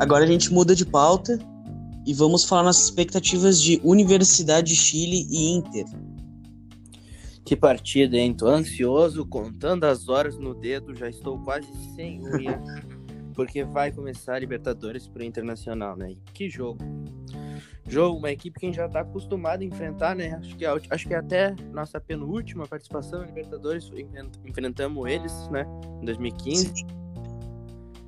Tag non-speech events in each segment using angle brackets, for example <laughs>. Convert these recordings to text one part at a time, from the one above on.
Agora a gente muda de pauta e vamos falar nossas expectativas de Universidade de Chile e Inter. Que partida, hein? Tô ansioso, contando as horas no dedo, já estou quase sem <laughs> unha, porque vai começar a Libertadores pro Internacional, né? Que jogo! Jogo, uma equipe que a gente já tá acostumado a enfrentar, né? Acho que, acho que até nossa penúltima participação na Libertadores enfrentamos eles, né? Em 2015. Sim.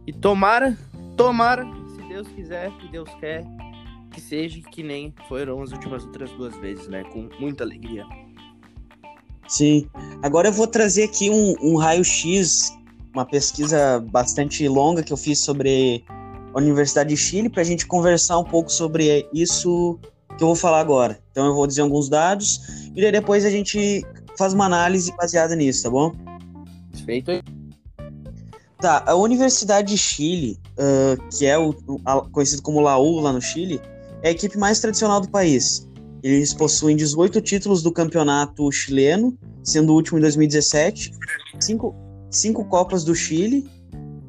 E tomara, tomara, Deus quiser, que Deus quer, que seja que nem foram as últimas outras duas vezes, né? Com muita alegria. Sim. Agora eu vou trazer aqui um, um raio-x, uma pesquisa bastante longa que eu fiz sobre a Universidade de Chile, para a gente conversar um pouco sobre isso que eu vou falar agora. Então eu vou dizer alguns dados e daí depois a gente faz uma análise baseada nisso, tá bom? Feito. Tá, a Universidade de Chile, uh, que é o, a, conhecido como Laú lá no Chile, é a equipe mais tradicional do país. Eles possuem 18 títulos do campeonato chileno, sendo o último em 2017, cinco, cinco Copas do Chile,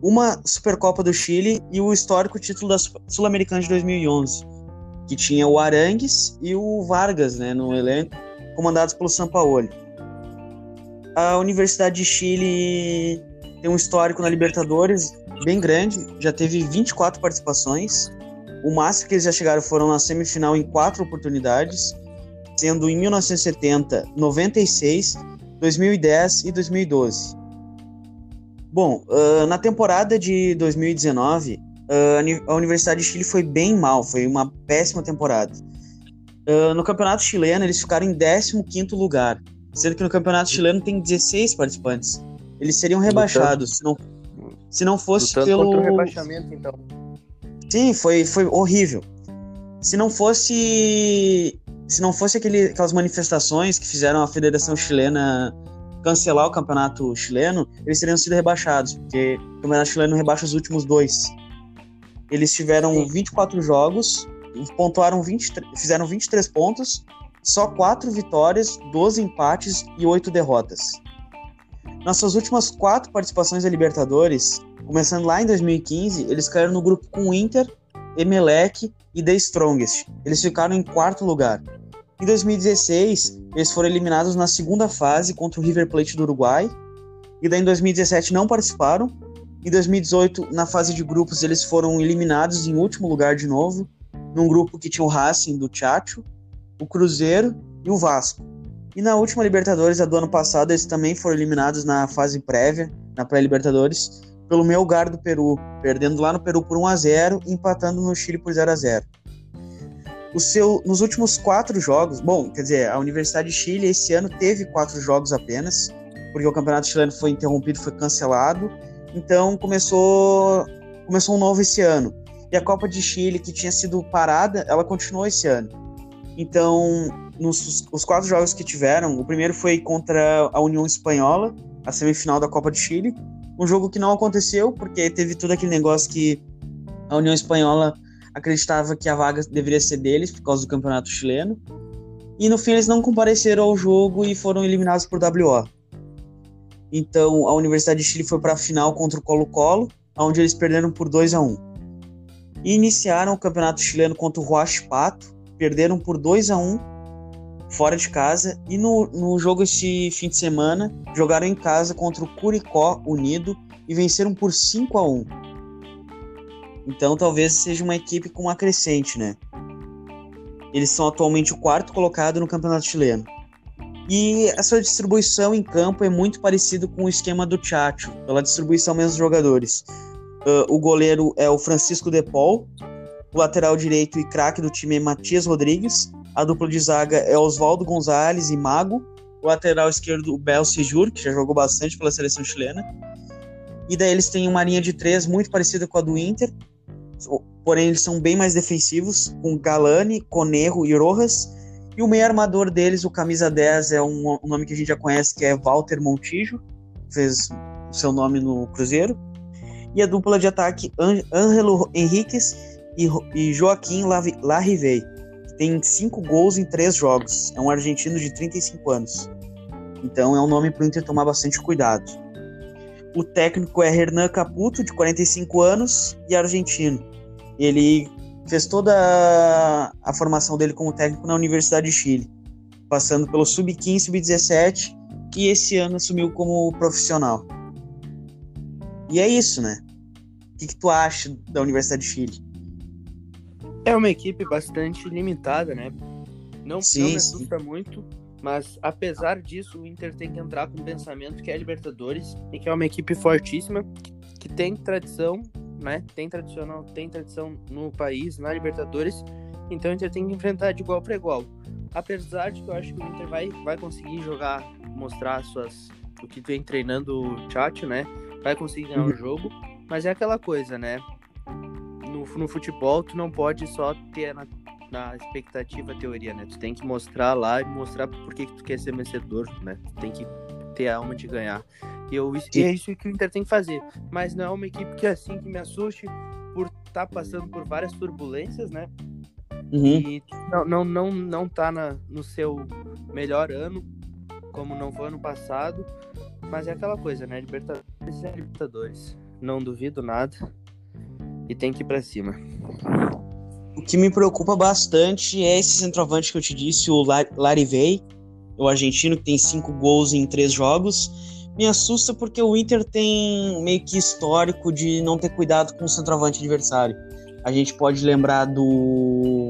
uma Supercopa do Chile e o histórico título da Sul-Americana de 2011, que tinha o Arangues e o Vargas né, no elenco, comandados pelo Sampaoli. A Universidade de Chile tem um histórico na Libertadores bem grande, já teve 24 participações, o máximo que eles já chegaram foram na semifinal em quatro oportunidades, sendo em 1970, 96, 2010 e 2012. Bom, uh, na temporada de 2019, uh, a Universidade de Chile foi bem mal, foi uma péssima temporada. Uh, no campeonato chileno, eles ficaram em 15 lugar, sendo que no campeonato chileno tem 16 participantes. Eles seriam rebaixados se não, se não fosse pelo. O rebaixamento, então. Sim, foi, foi horrível. Se não fosse. Se não fosse aquele, aquelas manifestações que fizeram a Federação Chilena cancelar o campeonato chileno, eles teriam sido rebaixados, porque o campeonato chileno rebaixa os últimos dois. Eles tiveram Sim. 24 jogos, pontuaram 20, fizeram 23 pontos, só 4 vitórias, 12 empates e 8 derrotas. Nas suas últimas quatro participações da Libertadores, Começando lá em 2015, eles caíram no grupo com o Inter, Emelec e The Strongest. Eles ficaram em quarto lugar. Em 2016, eles foram eliminados na segunda fase contra o River Plate do Uruguai. E daí em 2017 não participaram. Em 2018, na fase de grupos, eles foram eliminados em último lugar de novo, num grupo que tinha o Racing do Chacho, o Cruzeiro e o Vasco. E na última Libertadores, a do ano passado, eles também foram eliminados na fase prévia, na pré-Libertadores, pelo Melgar do Peru, perdendo lá no Peru por 1 a 0 e empatando no Chile por 0 a 0 o seu, nos últimos quatro jogos, bom, quer dizer, a Universidade de Chile esse ano teve quatro jogos apenas, porque o campeonato chileno foi interrompido, foi cancelado, então começou, começou um novo esse ano. E a Copa de Chile, que tinha sido parada, ela continuou esse ano. Então, nos os quatro jogos que tiveram, o primeiro foi contra a União Espanhola, a semifinal da Copa de Chile, um jogo que não aconteceu, porque teve todo aquele negócio que a União Espanhola acreditava que a vaga deveria ser deles por causa do campeonato chileno. E no fim eles não compareceram ao jogo e foram eliminados por WO. Então a Universidade de Chile foi para a final contra o Colo-Colo, onde eles perderam por 2 a 1. E iniciaram o campeonato chileno contra o Huachipato, perderam por 2 a 1 fora de casa. E no, no jogo esse fim de semana, jogaram em casa contra o Curicó Unido e venceram por 5 a 1 Então talvez seja uma equipe com uma crescente, né? Eles são atualmente o quarto colocado no campeonato chileno. E a sua distribuição em campo é muito parecido com o esquema do Chacho, pela distribuição mesmo dos jogadores. Uh, o goleiro é o Francisco De Paul, o lateral direito e craque do time é Matias Rodrigues, a dupla de zaga é Oswaldo Gonzalez e Mago. O lateral esquerdo, o Bel Sejur, que já jogou bastante pela seleção chilena. E daí eles têm uma linha de três muito parecida com a do Inter, porém eles são bem mais defensivos, com Galani, Conerro e Rojas. E o meio armador deles, o camisa 10, é um, um nome que a gente já conhece, que é Walter Montijo, fez o seu nome no Cruzeiro. E a dupla de ataque, Ângelo Henriquez e, e Joaquim Larrivei tem cinco gols em três jogos. É um argentino de 35 anos. Então é um nome para o Inter tomar bastante cuidado. O técnico é Hernan Caputo, de 45 anos e argentino. Ele fez toda a, formação dele como técnico na Universidade de Chile, passando pelo sub-15, sub-17 e esse ano assumiu como profissional. E é isso, né? O que, que tu acha da Universidade de Chile? É uma equipe bastante limitada, né? Não, Sim, não me sim. assusta muito, mas apesar disso, o Inter tem que entrar com o pensamento que é Libertadores e que é uma equipe fortíssima, que, tem tradição, né? Tem tradicional, tem tradição no país, na Libertadores. Então o Inter tem que enfrentar de igual para igual. Apesar de que eu acho que o Inter vai, vai conseguir jogar, mostrar suas o que vem treinando o Tchatcho, né? Vai conseguir ganhar o jogo, mas é aquela coisa, né? No, no futebol, tu não pode só ter na, na expectativa a teoria, né? Tu tem que mostrar lá e mostrar por que, que tu quer ser vencedor, né? Tu tem que ter a alma de ganhar. E, eu, e é isso que o Inter tem que fazer. Mas não é uma equipe que assim que me assuste por estar passando por várias turbulências, né? Uhum. E não, não, não, não tá na, no seu melhor ano, como não foi ano passado. Mas é aquela coisa, né? Libertadores é Libertadores. Não duvido nada. E tem que ir pra cima. O que me preocupa bastante é esse centroavante que eu te disse, o La- Larivei, o argentino que tem cinco gols em três jogos. Me assusta porque o Inter tem meio que histórico de não ter cuidado com o centroavante adversário. A gente pode lembrar do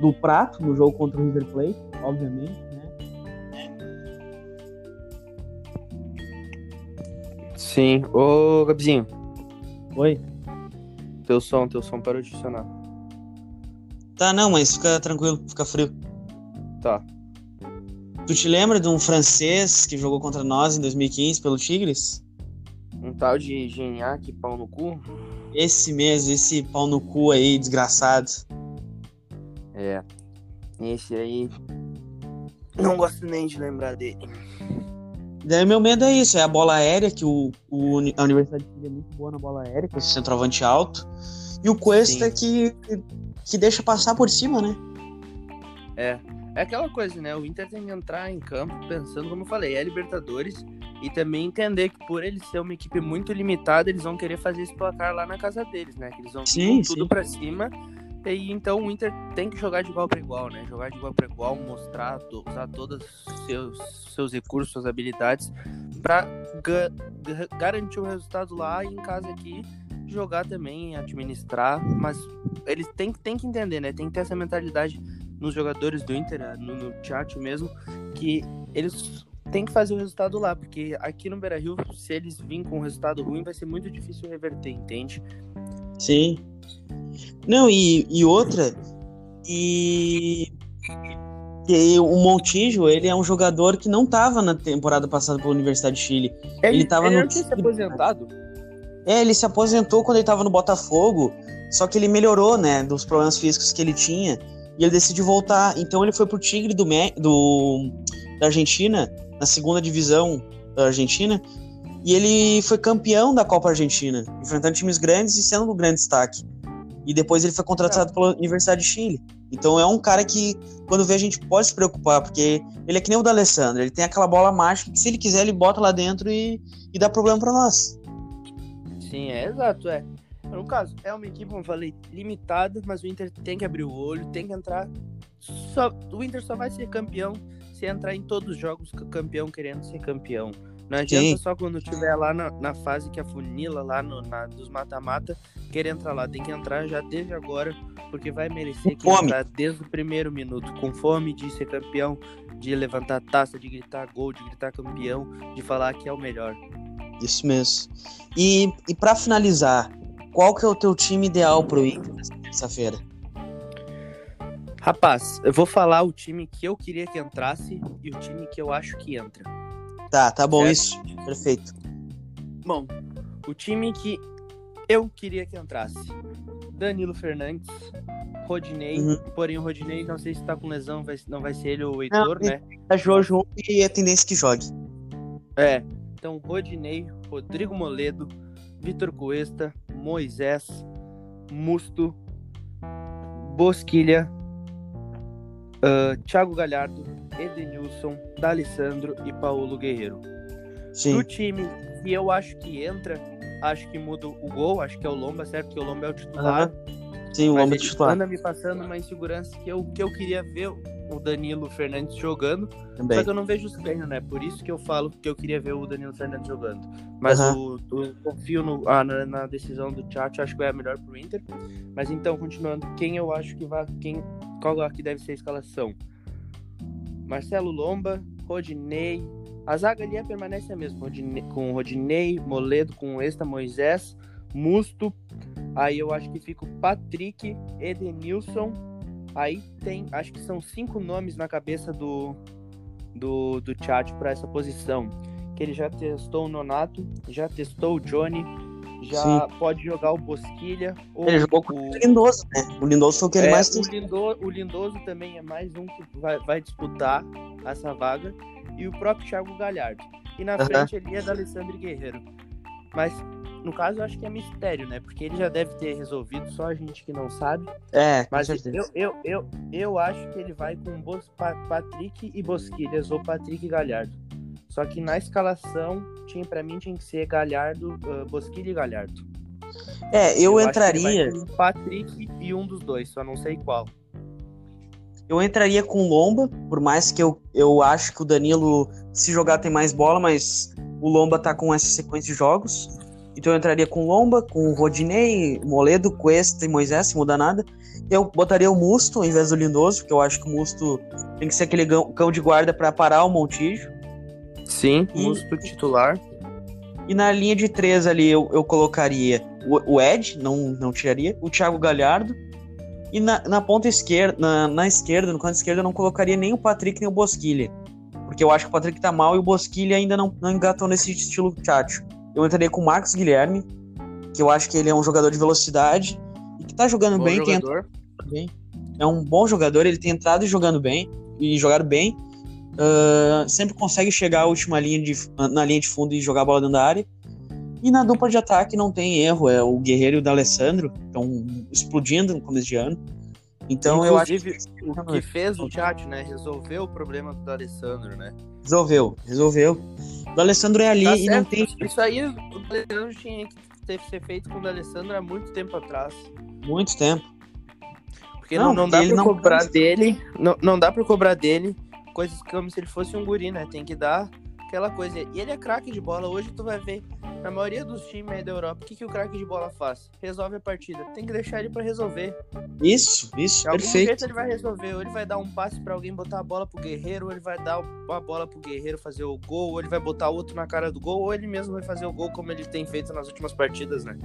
do Prato no jogo contra o River Plate, obviamente, né? Sim. Ô, Gabizinho, Oi. Teu som, teu som parou de funcionar. Tá, não, mas fica tranquilo, fica frio. Tá. Tu te lembra de um francês que jogou contra nós em 2015 pelo Tigres? Um tal de Gignac, pau no cu. Esse mesmo, esse pau no cu aí, desgraçado. É. Esse aí. Não gosto nem de lembrar dele. Daí meu medo é isso, é a bola aérea, que o, o a Universidade de Chile é muito boa na bola aérea, com esse centroavante alto. E o Cuesta que, que deixa passar por cima, né? É. É aquela coisa, né? O Inter tem que entrar em campo pensando, como eu falei, é Libertadores. E também entender que por eles ser uma equipe muito limitada, eles vão querer fazer esse placar lá na casa deles, né? Que eles vão Sim, tudo pra cima. E então o Inter tem que jogar de igual para igual, né? Jogar de igual para igual, mostrar, usar todos os seus, seus recursos, suas habilidades para garantir o resultado lá e em casa aqui jogar também, administrar, mas eles têm, que entender, né? Tem que ter essa mentalidade nos jogadores do Inter, né? no, no chat mesmo, que eles têm que fazer o resultado lá, porque aqui no Beira-Rio, se eles virem com um resultado ruim, vai ser muito difícil reverter, entende? Sim. Não, e, e outra, e, e o Montijo, ele é um jogador que não tava na temporada passada pela Universidade de Chile. Ele tava ele no não tinha se aposentado? É, ele se aposentou quando ele tava no Botafogo, só que ele melhorou, né, dos problemas físicos que ele tinha, e ele decidiu voltar. Então ele foi pro Tigre do, do da Argentina, na segunda divisão da Argentina, e ele foi campeão da Copa Argentina, enfrentando times grandes e sendo um grande destaque. E depois ele foi contratado pela Universidade de Chile. Então é um cara que, quando vê, a gente pode se preocupar, porque ele é que nem o da Alessandro, ele tem aquela bola mágica que se ele quiser ele bota lá dentro e, e dá problema pra nós. Sim, é exato, é. No caso, é uma equipe, como eu falei, limitada, mas o Inter tem que abrir o olho, tem que entrar. Só, o Inter só vai ser campeão se entrar em todos os jogos campeão querendo ser campeão. Não adianta Sim. só quando tiver lá na, na fase que afunila, lá no, na, dos mata-mata, querer entrar lá. Tem que entrar já desde agora, porque vai merecer que entrar desde o primeiro minuto, com fome de ser campeão, de levantar taça, de gritar gol, de gritar campeão, de falar que é o melhor. Isso mesmo. E, e para finalizar, qual que é o teu time ideal pro Inter nessa terça-feira? Rapaz, eu vou falar o time que eu queria que entrasse e o time que eu acho que entra. Tá, tá bom Certo. isso. Perfeito. Bom, o time que eu queria que entrasse: Danilo Fernandes, Rodinei. Uhum. Porém, o Rodinei, não sei se tá com lesão, vai- não vai ser ele ou o Heitor, Não, né? A Jojo e a tendência que jogue. É. Então, Rodinei, Rodrigo Moledo, Vitor Cuesta, Moisés, Musto, Bosquilha, ah, Thiago Galhardo, Edenilson, D'Alessandro e Paulo Guerreiro. Sim. Do time que eu acho que entra, acho que muda o gol, acho que é o Lomba, certo? Que o Lomba é o titular. Sim, o Lomba é ele titular anda me passando uma insegurança que eu, que eu queria ver o Danilo Fernandes jogando, também. só que eu não vejo os treinos, né? Por isso que eu falo que eu queria ver o Danilo Fernandes jogando. Mas Aham. o, o- eu confio no, ah, na, na decisão do chat, acho que vai a melhor pro Inter. Mas então, continuando, quem eu acho que vai. Quem, qual que deve ser a escalação? Marcelo Lomba, Rodinei. A zaga ali permanece a mesma, com Rodinei, Moledo, com Esta, Moisés, Musto. Aí eu acho que fica o Patrick, Edenilson. Aí tem, acho que são cinco nomes na cabeça do, do, do chat para essa posição. Que ele já testou o Nonato, já testou o Johnny, já pode jogar o Bosquilha. Ou Ele jogou com o, Lindoso, né? O Lindoso foi o que ele é, mais o. Lindo- o Lindoso também é mais um que vai, vai disputar essa vaga. E o próprio Thiago Galhardo. E na frente ali é da Alessandro Guerreiro. Mas, no caso, eu acho que é mistério, né? Porque ele já deve ter resolvido, só a gente que não sabe. É, com Mas certeza. eu, eu, eu, eu acho que ele vai com Bos, Pa- Patrick e Bosquilhas, ou Patrick e Galhardo. Só que na escalação, tinha, pra mim, tinha que ser Galhardo, ah, Bosquilha e Galhardo. É, eu, ele entraria. Patrick e um dos dois, só não sei qual. Eu entraria com Lomba, por mais que eu, eu acho que o Danilo, se jogar, tem mais bola, mas o Lomba tá com essa sequência de jogos. Então eu entraria com Lomba, com o Rodinei, Moledo, Cuesta e Moisés, se muda nada. Eu botaria o Musto ao invés do Lindoso, porque eu acho que o Musto tem que ser aquele cão de guarda para parar o Montijo. Sim, E- Musto titular. E na linha de três ali eu, eu colocaria o, o Ed, não, não tiraria, o Thiago Galhardo. E na, na ponta esquerda, na, na esquerda, no canto esquerdo, eu não colocaria nem o Patrick nem o Bosquilha. Porque eu acho que o Patrick tá mal e o Bosquilha ainda não, não engatou nesse estilo Tchatcho. Eu entraria com o Marcos Guilherme, que eu acho que ele é um jogador de velocidade e que tá jogando Bom bem, tem jogador. bem. É um bom jogador, ele tem entrado jogando bem, e jogado bem. Ah, sempre consegue chegar à última linha de, na linha de fundo e jogar a bola dentro da área. E na dupla de ataque não tem erro, é o Guerreiro e o D'Alessandro, estão explodindo no começo de ano. Então eu acho que Inclusive, o que fez o chat, né? Resolveu o problema do Alessandro, né? resolveu, resolveu. O D'Alessandro é ali Tá e não certo, tem Isso aí o Alessandro tinha que ter ser feito com o Alessandro há muito tempo atrás. muito tempo. Porque Não, não, não dá não cobrar dele. Não, não dá pra cobrar dele coisas como se ele fosse um guri, né? Tem que dar aquela coisa. E ele é craque de bola. Hoje tu vai ver, na maioria dos times aí da Europa, o que, que o craque de bola faz? Resolve a partida. Tem que deixar ele pra resolver. Isso, isso, De algum perfeito. jeito ele vai resolver. Ou ele vai dar um passe pra alguém botar a bola pro Guerreiro, ou ele vai dar a bola pro Guerreiro fazer o gol, ou ele vai botar outro na cara do gol, ou ele mesmo vai fazer o gol como ele tem feito nas últimas partidas, né?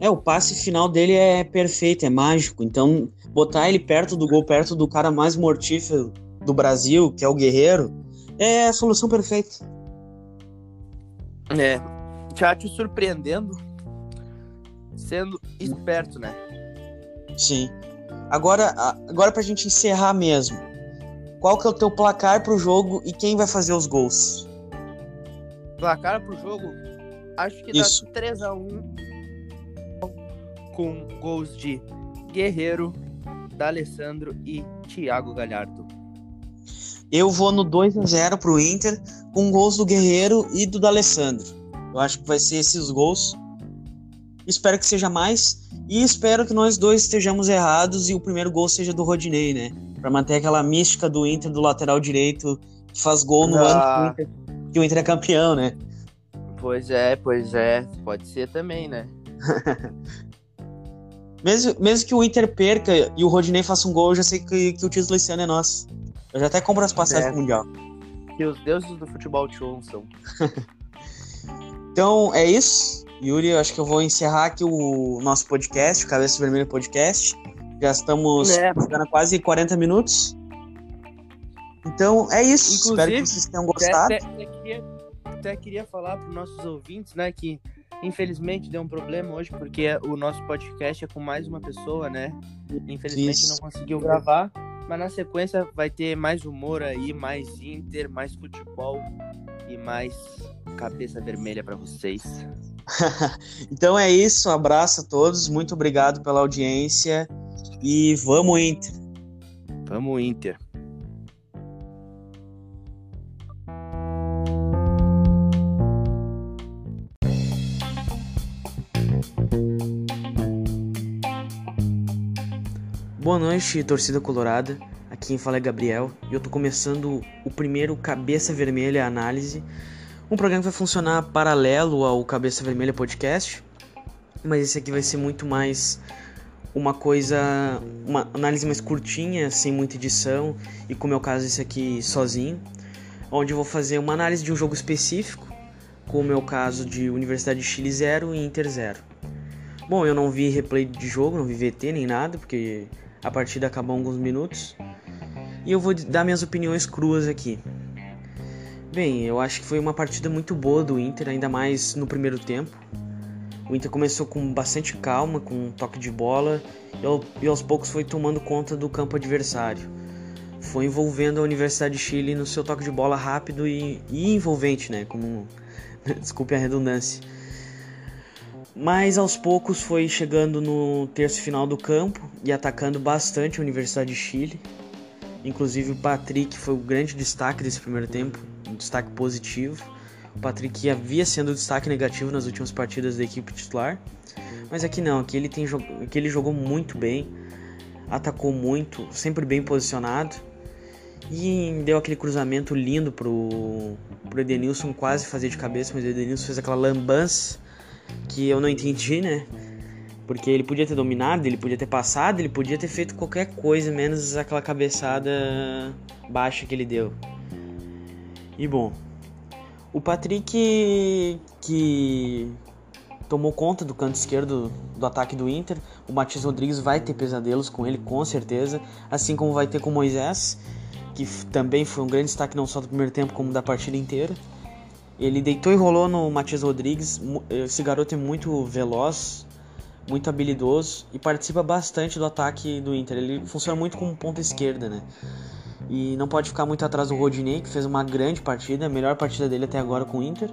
É, o passe final dele é perfeito, é mágico. Então, botar ele perto do gol, perto do cara mais mortífero do Brasil, que é o Guerreiro, é a solução perfeita. É. Tchatcho surpreendendo, sendo esperto, né? Sim. Agora, agora pra gente encerrar mesmo. Qual que é o teu placar pro jogo e quem vai fazer os gols? Placar pro jogo, acho que Isso. dá 3x1 com gols de Guerreiro, D'Alessandro e Thiago Galhardo. Eu vou no 2 a 0 pro Inter, com gols do Guerreiro e do D'Alessandro. Eu acho que vai ser esses gols. Espero que seja mais. E espero que nós dois estejamos errados e o primeiro gol seja do Rodinei, né? Pra manter aquela mística do Inter do lateral direito que faz gol no Ah. ano que o, Inter, que o Inter é campeão, né? Pois é, pois é. Pode ser também, né? <laughs> Mesmo, mesmo que o Inter perca e o Rodinei faça um gol, eu já sei que, que o título esse ano é nosso. Eu já até compro as passagens É. pro Mundial. Que os deuses do futebol te ouçam. <laughs> Então é isso. Yuri, eu acho que eu vou encerrar aqui o nosso podcast, o Cabeça Vermelha Podcast. Já estamos É. chegando quase 40 minutos. Então é isso. Inclusive, Espero que vocês tenham gostado. até- até queria, até queria falar para os nossos ouvintes, né, que infelizmente deu um problema hoje, porque o nosso podcast é com mais uma pessoa, né? Infelizmente Isso. não conseguiu gravar, mas na sequência vai ter mais humor aí, mais Inter, mais futebol e mais cabeça vermelha para vocês. <laughs> Então é isso. Um abraço a todos. Muito obrigado pela audiência. E vamos, Inter. Vamos Inter. Noite, torcida colorada. Aqui quem fala é Gabriel. E eu tô começando o primeiro Cabeça Vermelha Análise, um programa que vai funcionar paralelo ao Cabeça Vermelha Podcast, mas esse aqui vai ser muito mais uma coisa, uma análise mais curtinha, sem muita edição. E como é o caso esse aqui sozinho, onde eu vou fazer uma análise de um jogo específico, como é o caso de Universidade de Chile 0 e Inter 0. Bom, eu não vi replay de jogo, não vi VT nem nada, porque a partida acabou alguns minutos. E eu vou dar minhas opiniões cruas aqui. Bem, eu acho que foi uma partida muito boa do Inter, ainda mais no primeiro tempo. O Inter começou com bastante calma, com um toque de bola e aos poucos foi tomando conta do campo adversário. Foi envolvendo a Universidade de Chile no seu toque de bola rápido e, e envolvente, né? Como, <laughs> desculpe a redundância. Mas aos poucos foi chegando no terço final do campo e atacando bastante a Universidade de Chile. Inclusive o Patrick foi o grande destaque desse primeiro tempo, um destaque positivo. O Patrick havia sendo destaque negativo nas últimas partidas da equipe titular, mas aqui não, aqui ele, tem, aqui ele jogou muito bem, atacou muito, sempre bem posicionado e deu aquele cruzamento lindo pro, pro Edenilson quase fazer de cabeça, mas o Edenilson fez aquela lambança que eu não entendi, né? Porque ele podia ter dominado, ele podia ter passado, ele podia ter feito qualquer coisa, menos aquela cabeçada baixa que ele deu. E bom, o Patrick que tomou conta do canto esquerdo do ataque do Inter, o Matias Rodrigues vai ter pesadelos com ele, com certeza, assim como vai ter com o Moisés, que também foi um grande destaque não só do primeiro tempo, como da partida inteira. Ele deitou e rolou no Matias Rodrigues. Esse garoto é muito veloz, muito habilidoso e participa bastante do ataque do Inter. Ele funciona muito como ponta esquerda, né? E não pode ficar muito atrás do Rodinei, que fez uma grande partida, a melhor partida dele até agora com o Inter.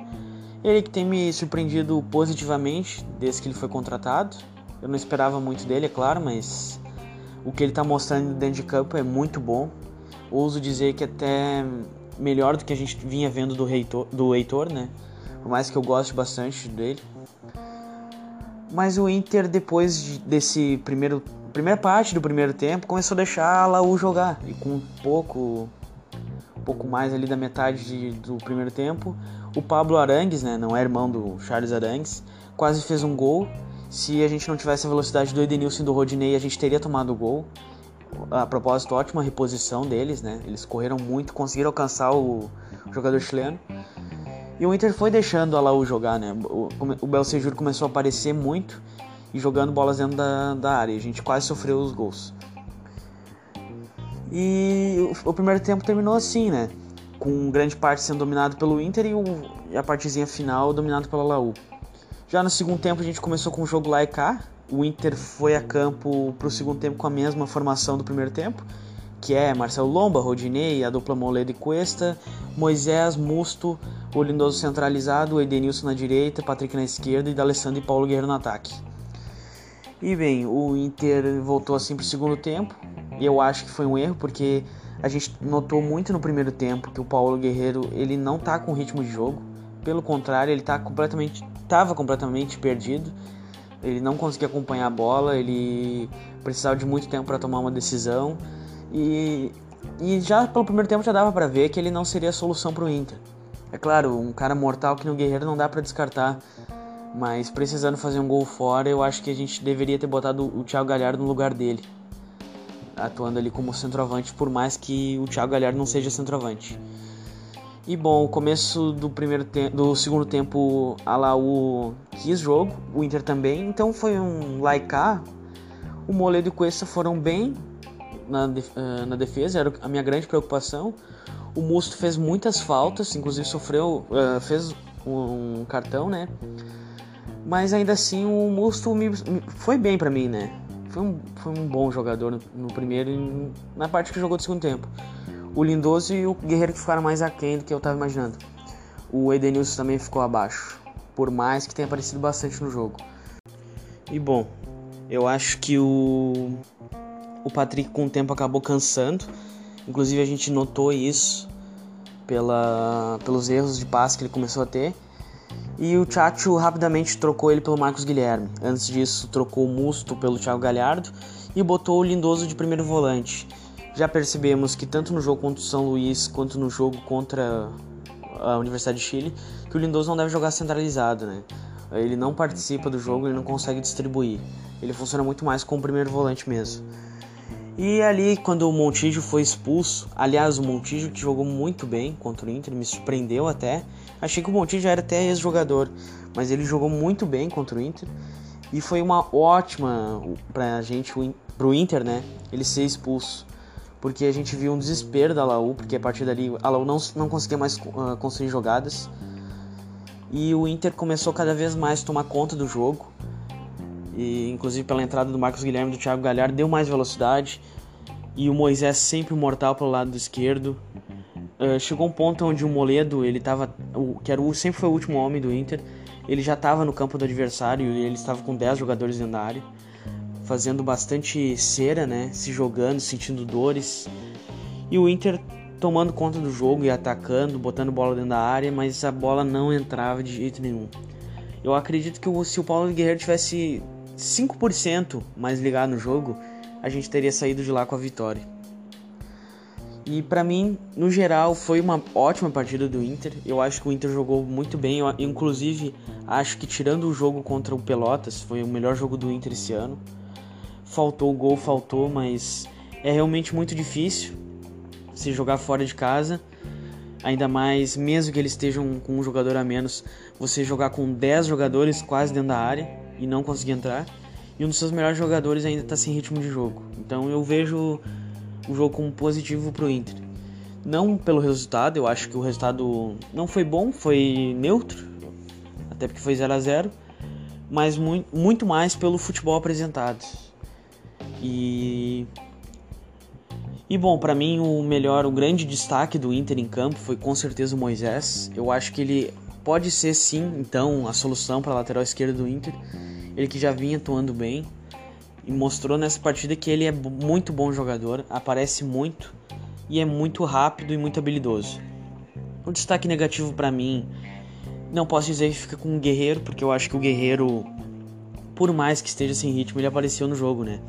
Ele que tem me surpreendido positivamente desde que ele foi contratado. Eu não esperava muito dele, é claro, mas o que ele está mostrando dentro de campo é muito bom. Ouso dizer que até melhor do que a gente vinha vendo do, Heitor, do Heitor, né? Por mais que eu goste bastante dele. Mas o Inter, depois desse primeiro primeira parte do primeiro tempo, começou a deixar a Laú jogar. E com um pouco, um pouco mais ali da metade de, do primeiro tempo, o Pablo Arangues, né, não é irmão do Charles Arangues, quase fez um gol. Se a gente não tivesse a velocidade do Edenilson e do Rodinei, a gente teria tomado o gol. A propósito, ótima reposição deles, né? Eles correram muito, conseguiram alcançar o, jogador chileno. E o Inter foi deixando a Laú jogar, né? O, o Belcejur começou a aparecer muito e jogando bolas dentro da, da área. A gente quase sofreu os gols. E o, o primeiro tempo terminou assim, né? Com grande parte sendo dominado pelo Inter e, o, e a partezinha final dominado pela Laú. Já no segundo tempo a gente começou com o jogo lá e cá. O Inter foi a campo para o segundo tempo com a mesma formação do primeiro tempo, que é Marcelo Lomba, Rodinei, a dupla Moledo e Cuesta, Moisés, Musto, o Lindoso centralizado, o Edenilson na direita, Patrick na esquerda e D'Alessandro e Paulo Guerreiro no ataque. E bem, o Inter voltou assim pro segundo tempo. E eu acho que foi um erro, porque a gente notou muito no primeiro tempo que o Paulo Guerreiro ele não tá com ritmo de jogo. Pelo contrário, ele tá completamente. tava completamente perdido. Ele não conseguia acompanhar a bola, ele precisava de muito tempo para tomar uma decisão. E, e já pelo primeiro tempo já dava para ver que ele não seria a solução para o Inter. É claro, um cara mortal que no Guerreiro não dá para descartar mas precisando fazer um gol fora, eu acho que a gente deveria ter botado o Thiago Galhardo no lugar dele. Atuando ali como centroavante, por mais que o Thiago Galhardo não seja centroavante. E bom, o começo do primeiro do segundo tempo a Laú quis jogo, o Inter também, então foi um laicar. O Moledo e o Cuesta foram bem na, eh, na defesa, era a minha grande preocupação. O Musto fez muitas faltas, inclusive sofreu, uh, fez um cartão, né? Mas ainda assim o Musto me, foi bem para mim, né? Foi um, foi um bom jogador no, no, primeiro e na parte que jogou do segundo tempo. O Lindoso e o Guerreiro que ficaram mais aquém do que eu tava imaginando. O Edenilson também ficou abaixo, por mais que tenha aparecido bastante no jogo. E bom, eu acho que o, o Patrick com o tempo acabou cansando. Inclusive a gente notou isso pela, pelos erros de passe que ele começou a ter. E o Chacho rapidamente trocou ele pelo Marcos Guilherme. Antes disso, trocou o Musto pelo Thiago Galhardo e botou o Lindoso de primeiro volante. Já percebemos que tanto no jogo contra o São Luís quanto no jogo contra a Universidade de Chile, que o Lindoso não deve jogar centralizado, né? Ele não participa do jogo, ele não consegue distribuir. Ele funciona muito mais como primeiro volante mesmo. E ali, quando o Montijo foi expulso, aliás, o Montijo que jogou muito bem contra o Inter, me surpreendeu até. Achei que o Montijo era até ex-jogador, mas ele jogou muito bem contra o Inter. E foi uma ótima pra gente, pro Inter, né? Ele ser expulso. Porque a gente viu um desespero da Laú, porque a partir dali a Laú não, não conseguia mais uh, construir jogadas. E o Inter começou cada vez mais a tomar conta do jogo e inclusive pela entrada do Marcos Guilherme e do Thiago Galhardo deu mais velocidade e o Moisés sempre mortal pelo lado esquerdo. Uh, chegou um ponto onde o Moledo, ele tava, o, que era o, sempre foi o último homem do Inter, ele já estava no campo do adversário e ele estava com 10 jogadores dentro da área, fazendo bastante cera, né, se jogando, sentindo dores. E o Inter tomando conta do jogo e atacando, botando bola dentro da área, mas a bola não entrava de jeito nenhum. Eu acredito que se o Paulo Guerreiro tivesse 5% mais ligado no jogo, a gente teria saído de lá com a vitória. E para mim, no geral, foi uma ótima partida do Inter. Eu acho que o Inter jogou muito bem. Eu, inclusive, acho que tirando o jogo contra o Pelotas, foi o melhor jogo do Inter esse ano. Faltou o gol, faltou, mas é realmente muito difícil se jogar fora de casa. Ainda mais, mesmo que eles estejam com um jogador a menos, você jogar com 10 jogadores quase dentro da área e não conseguir entrar. E um dos seus melhores jogadores ainda está sem ritmo de jogo. Então eu vejo o jogo como positivo para o Inter. Não pelo resultado, eu acho que o resultado não foi bom, foi neutro, até porque foi 0 a 0 mas muito, muito mais pelo futebol apresentado. E e bom, para mim o melhor, o grande destaque do Inter em campo foi com certeza o Moisés. Eu acho que ele pode ser sim, então, a solução para a lateral esquerda do Inter. Ele que já vinha atuando bem e mostrou nessa partida que ele é muito bom jogador, aparece muito e é muito rápido e muito habilidoso. O destaque negativo para mim, não posso dizer que fica com o Guerreiro, porque eu acho que o Guerreiro, por mais que esteja sem ritmo, ele apareceu no jogo, né?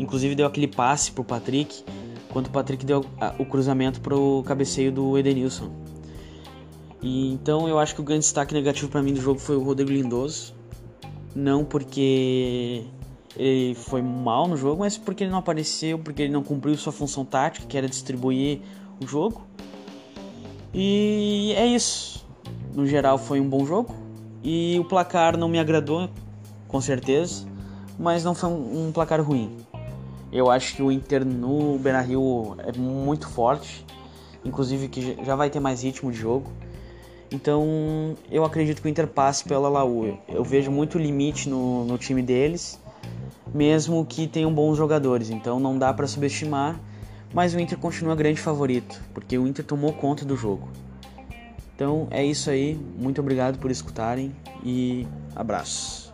Inclusive deu aquele passe pro Patrick, quando o Patrick deu o cruzamento pro cabeceio do Edenilson. E então eu acho que o grande destaque negativo para mim do jogo foi o Rodrigo Lindoso. Não porque ele foi mal no jogo, mas porque ele não apareceu, porque ele não cumpriu sua função tática, que era distribuir o jogo. E é isso. No geral foi um bom jogo. E o placar não me agradou, com certeza, mas não foi um, placar ruim. Eu acho que o Inter no Beira-Rio é muito forte, inclusive que já vai ter mais ritmo de jogo. Então eu acredito que o Inter passe pela Laú. Eu vejo muito limite no, no time deles, mesmo que tenham bons jogadores. Então não dá para subestimar, mas o Inter continua grande favorito, porque o Inter tomou conta do jogo. Então é isso aí. Muito obrigado por escutarem e abraços.